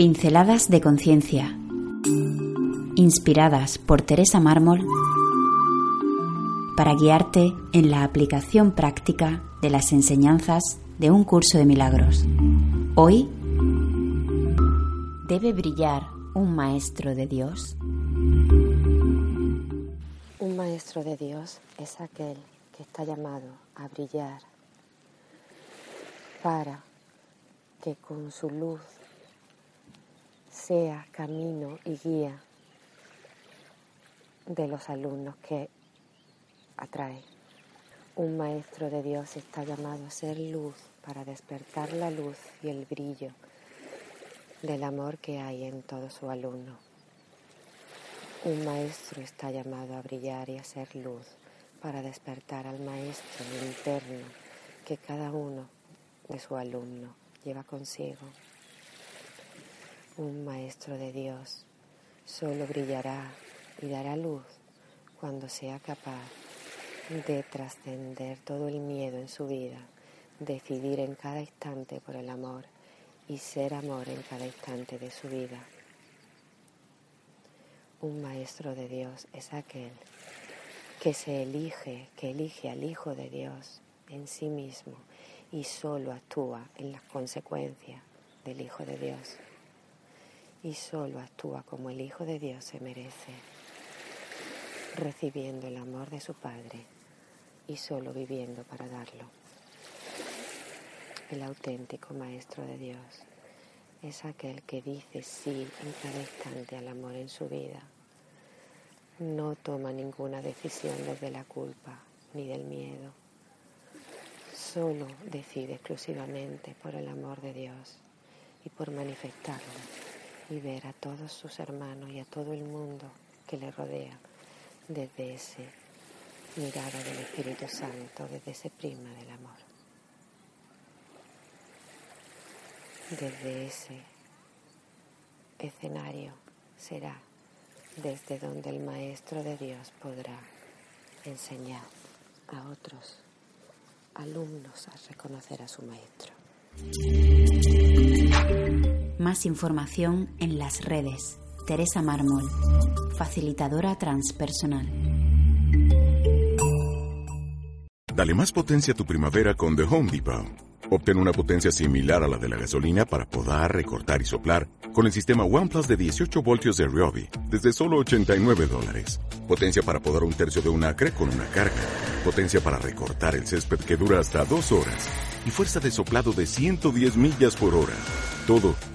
Pinceladas de conciencia. Inspiradas por Teresa Mármol para guiarte en la aplicación práctica de las enseñanzas de un curso de milagros. Hoy, ¿debe brillar un maestro de Dios? Un maestro de Dios es aquel que está llamado a brillar para que con su luz sea camino y guía de los alumnos que atrae. Un maestro de Dios está llamado a ser luz para despertar la luz y el brillo del amor que hay en todo su alumno. Un maestro está llamado a brillar y a ser luz para despertar al maestro interno que cada uno de su alumno lleva consigo. Un maestro de Dios solo brillará y dará luz cuando sea capaz de trascender todo el miedo en su vida, decidir en cada instante por el amor y ser amor en cada instante de su vida. Un maestro de Dios es aquel que se elige, que elige al Hijo de Dios en sí mismo y solo actúa en las consecuencias del Hijo de Dios. Y solo actúa como el Hijo de Dios se merece, recibiendo el amor de su Padre y solo viviendo para darlo. El auténtico Maestro de Dios es aquel que dice sí en cada instante al amor en su vida. No toma ninguna decisión desde la culpa ni del miedo solo decide exclusivamente por el amor de Dios y por manifestarlo y ver a todos sus hermanos y a todo el mundo que le rodea desde ese mirada del Espíritu Santo, desde ese prisma del amor. Desde ese escenario será desde donde el Maestro de Dios podrá enseñar a otros alumnos a reconocer a su maestro. Más información en las redes. Teresa Mármol, facilitadora transpersonal. Dale más potencia a tu primavera con The Home Depot. Obtén una potencia similar a la de la gasolina para podar, recortar y soplar con el sistema OnePlus de 18 voltios de Ryobi desde solo 89 dólares. Potencia para podar un tercio de un acre con una carga. Potencia para recortar el césped que dura hasta dos horas. Y fuerza de soplado de 110 millas por hora. Todo